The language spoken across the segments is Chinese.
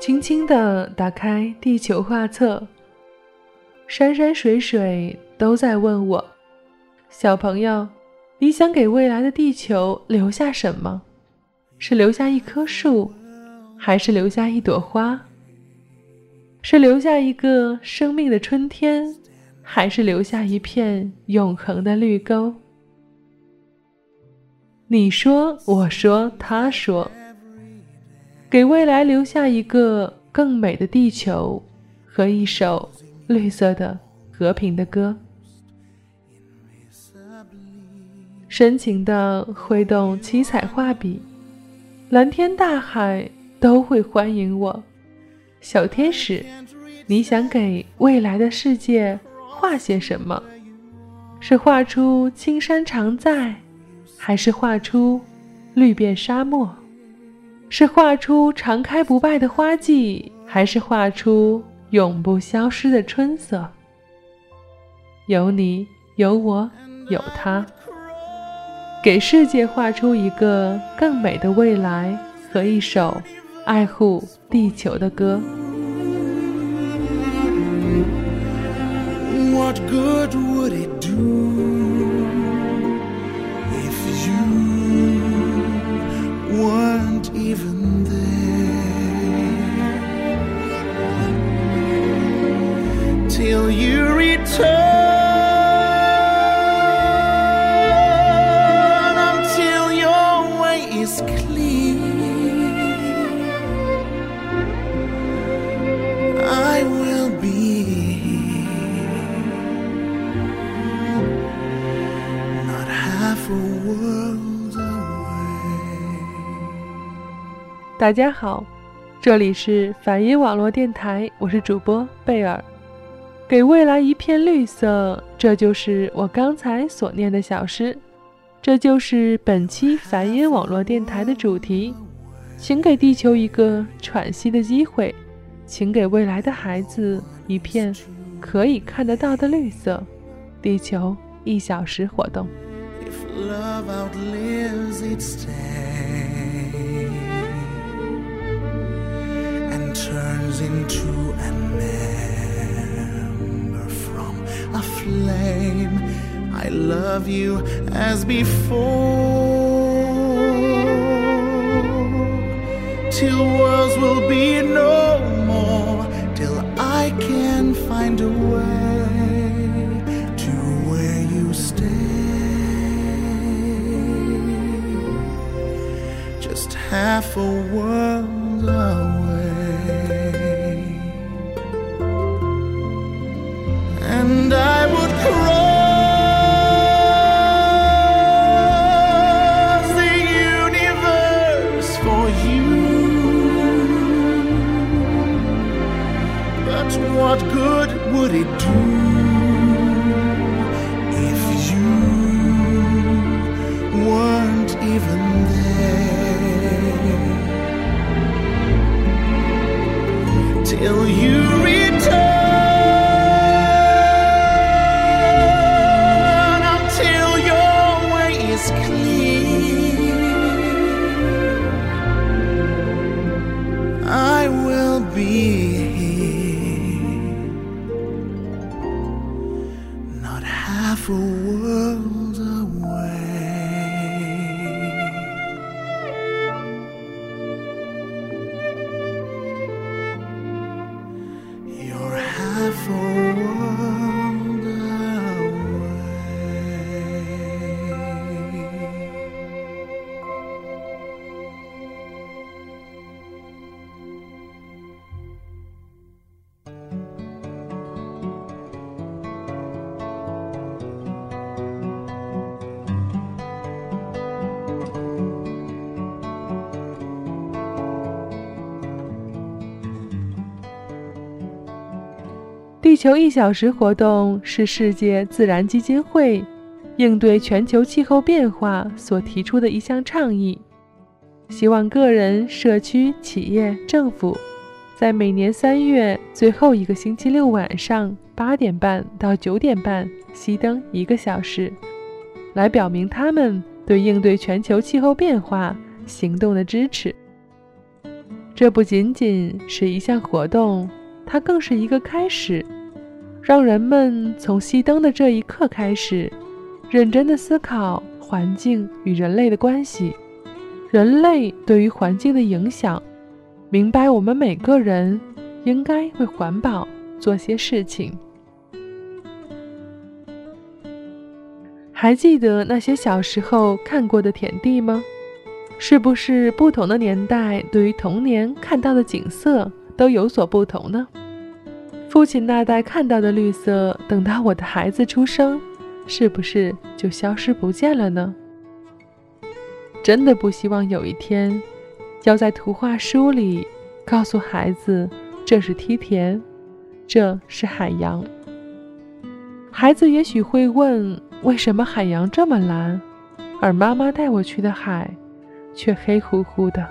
轻轻地打开地球画册，山山水水都在问我：小朋友，你想给未来的地球留下什么？是留下一棵树，还是留下一朵花？是留下一个生命的春天，还是留下一片永恒的绿沟？你说，我说，他说。给未来留下一个更美的地球和一首绿色的和平的歌，深情的挥动七彩画笔，蓝天大海都会欢迎我。小天使，你想给未来的世界画些什么？是画出青山常在，还是画出绿遍沙漠？是画出常开不败的花季，还是画出永不消失的春色？有你，有我，有他，给世界画出一个更美的未来和一首爱护地球的歌。Till you return until your way is clear I will be not half a world away 大家好这里是反音网络电台，我是主播贝尔。给未来一片绿色，这就是我刚才所念的小诗，这就是本期梵音网络电台的主题。请给地球一个喘息的机会，请给未来的孩子一片可以看得到的绿色。地球一小时活动。turns into an ember from a flame. I love you as before. Till worlds will be no more, till I can find a way to where you stay. Just half a world 球一小时”活动是世界自然基金会应对全球气候变化所提出的一项倡议，希望个人、社区、企业、政府在每年三月最后一个星期六晚上八点半到九点半熄灯一个小时，来表明他们对应对全球气候变化行动的支持。这不仅仅是一项活动，它更是一个开始，让人们从熄灯的这一刻开始，认真的思考环境与人类的关系，人类对于环境的影响，明白我们每个人应该为环保做些事情。还记得那些小时候看过的田地吗？是不是不同的年代对于童年看到的景色都有所不同呢？父亲那代看到的绿色，等到我的孩子出生，是不是就消失不见了呢？真的不希望有一天，要在图画书里告诉孩子这是梯田，这是海洋。孩子也许会问：为什么海洋这么蓝，而妈妈带我去的海？却黑乎乎的，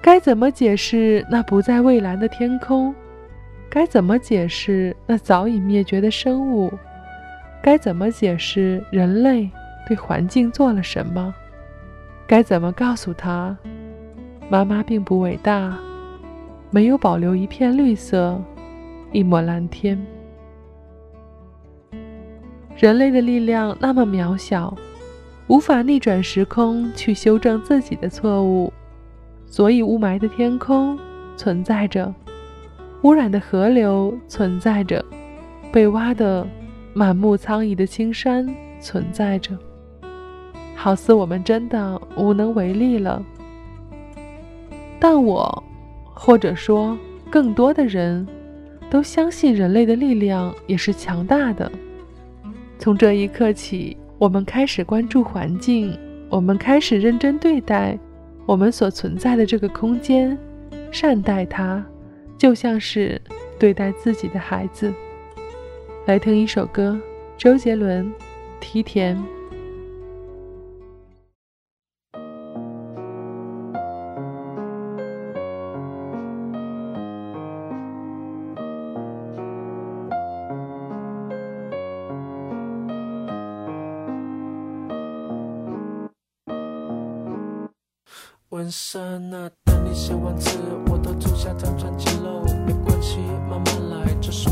该怎么解释那不再蔚蓝的天空？该怎么解释那早已灭绝的生物？该怎么解释人类对环境做了什么？该怎么告诉他，妈妈并不伟大，没有保留一片绿色，一抹蓝天？人类的力量那么渺小。无法逆转时空去修正自己的错误，所以雾霾的天空存在着，污染的河流存在着，被挖的满目苍夷的青山存在着，好似我们真的无能为力了。但我，或者说更多的人，都相信人类的力量也是强大的。从这一刻起。我们开始关注环境，我们开始认真对待我们所存在的这个空间，善待它，就像是对待自己的孩子。来听一首歌，周杰伦，《梯田》。问声那等你写完词，我都住下张专辑喽。没关系，慢慢来，这首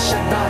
给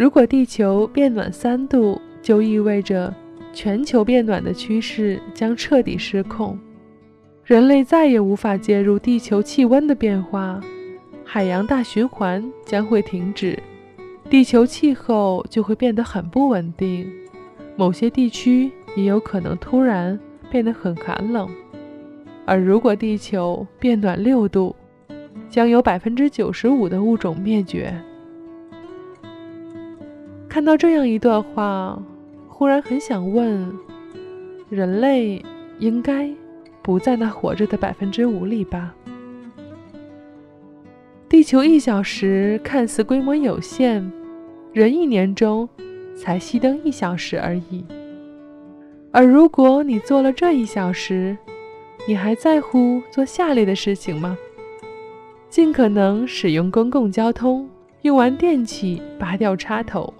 如果地球变暖三度，就意味着全球变暖的趋势将彻底失控，人类再也无法介入地球气温的变化，海洋大循环将会停止，地球气候就会变得很不稳定，某些地区也有可能突然变得很寒冷。而如果地球变暖六度，将有百分之九十五的物种灭绝。看到这样一段话，忽然很想问：人类应该不在那活着的百分之五里吧？地球一小时看似规模有限，人一年中才熄灯一小时而已。而如果你做了这一小时，你还在乎做下列的事情吗？尽可能使用公共交通，用完电器拔掉插头。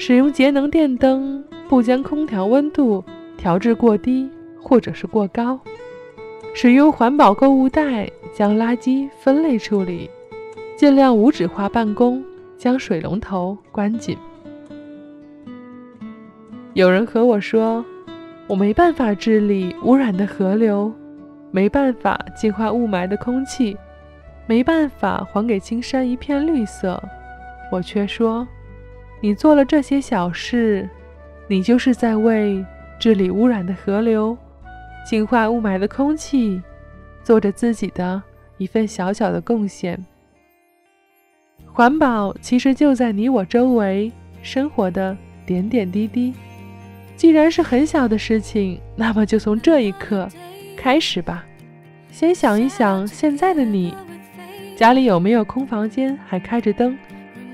使用节能电灯，不将空调温度调至过低或者是过高；使用环保购物袋，将垃圾分类处理；尽量无纸化办公，将水龙头关紧。有人和我说：“我没办法治理污染的河流，没办法净化雾霾的空气，没办法还给青山一片绿色。”我却说。你做了这些小事，你就是在为治理污染的河流、净化雾霾的空气，做着自己的一份小小的贡献。环保其实就在你我周围生活的点点滴滴。既然是很小的事情，那么就从这一刻开始吧。先想一想，现在的你，家里有没有空房间还开着灯？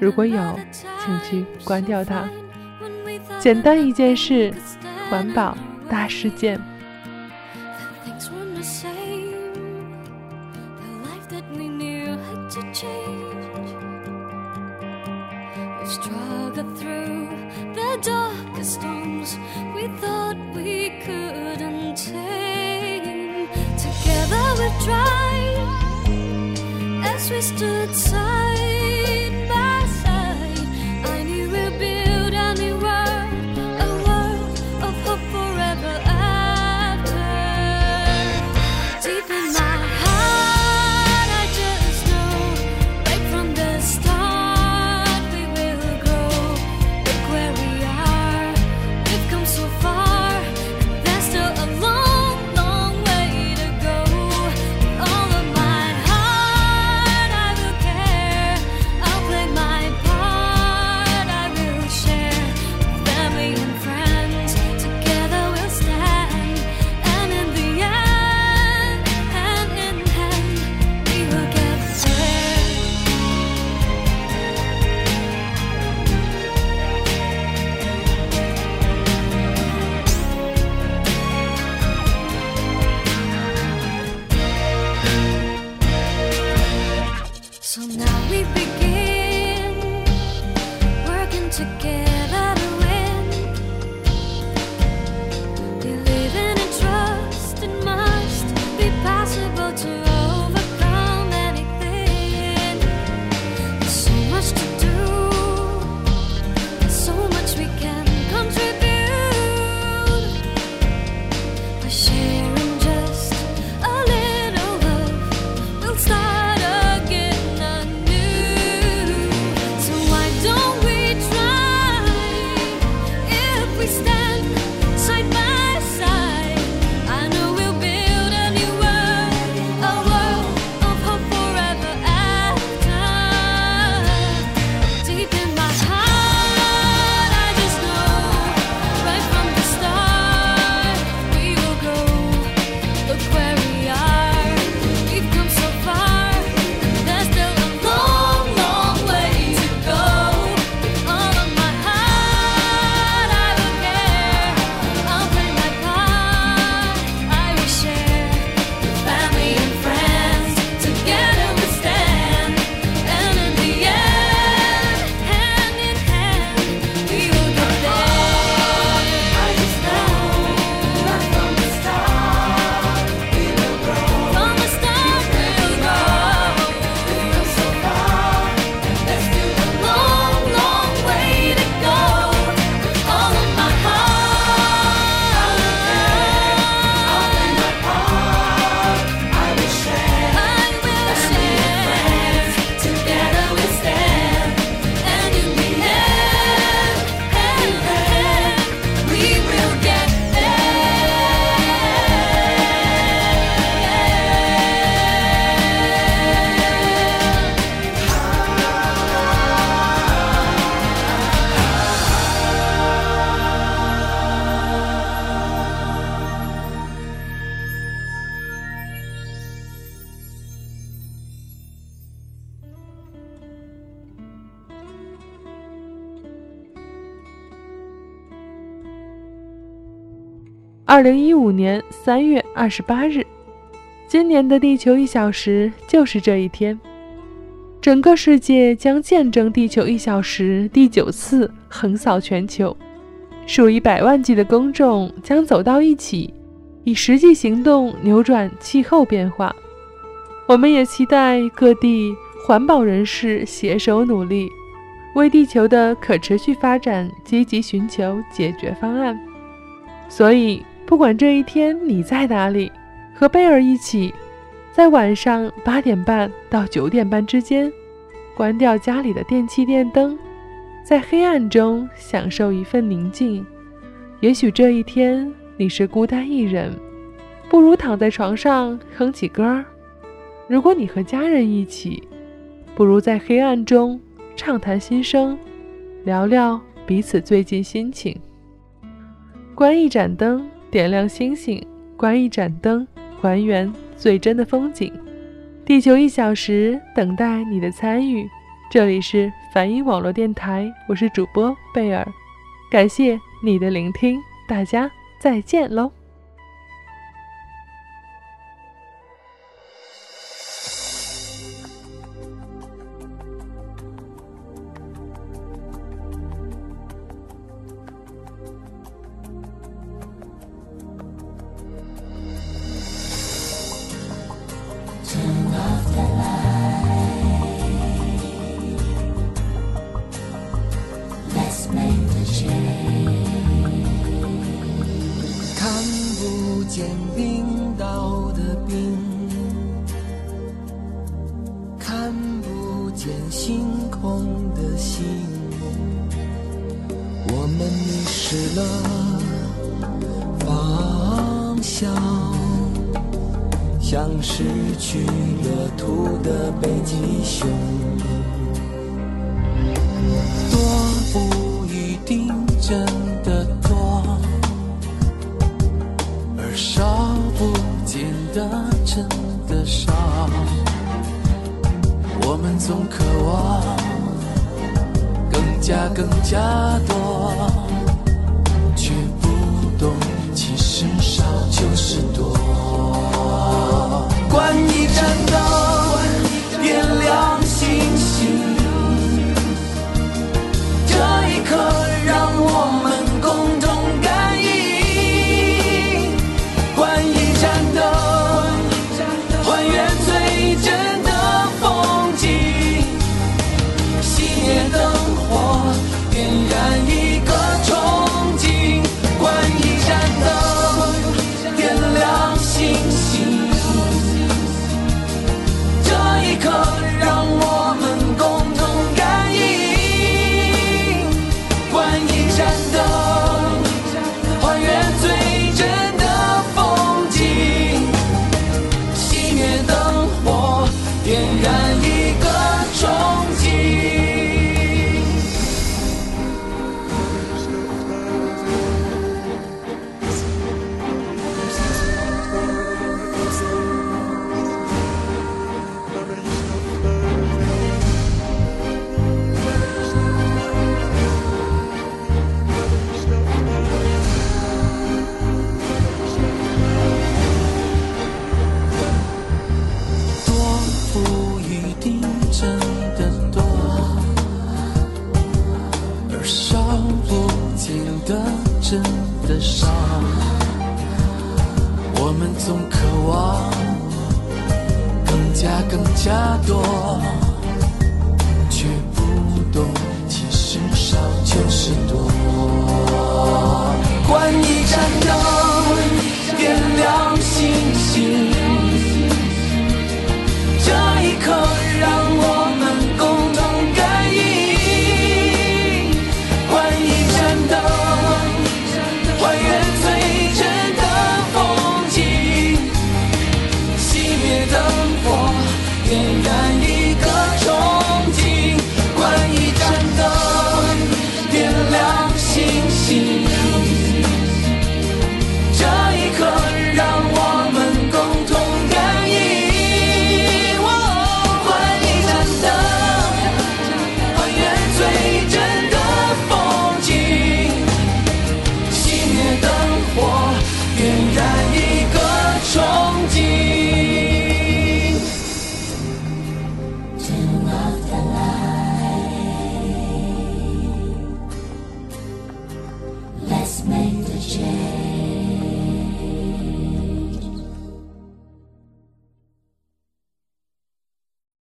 如果有，请去关掉它。简单一件事，环保大事件。二零一五年三月二十八日，今年的地球一小时就是这一天。整个世界将见证地球一小时第九次横扫全球，数以百万计的公众将走到一起，以实际行动扭转气候变化。我们也期待各地环保人士携手努力，为地球的可持续发展积极寻求解决方案。所以，不管这一天你在哪里，和贝尔一起。在晚上八点半到九点半之间，关掉家里的电器电灯，在黑暗中享受一份宁静。也许这一天你是孤单一人，不如躺在床上哼起歌儿；如果你和家人一起，不如在黑暗中畅谈心声，聊聊彼此最近心情。关一盏灯，点亮星星；关一盏灯，还原。最真的风景，地球一小时，等待你的参与。这里是梵音网络电台，我是主播贝尔，感谢你的聆听，大家再见喽。冰岛的冰，看不见星空的星。我们迷失了方向，像失去了土的北极熊。多不一定真。的真的少。我们总渴望更加更加多。烧不尽的，真的少。我们总渴望更加更加多，却不懂其实少就是多。关一盏灯。